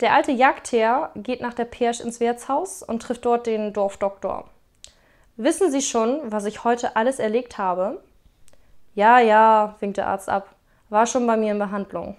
Der alte Jagdherr geht nach der Persch ins Wirtshaus und trifft dort den Dorfdoktor. Wissen Sie schon, was ich heute alles erlegt habe? Ja, ja, winkt der Arzt ab. War schon bei mir in Behandlung.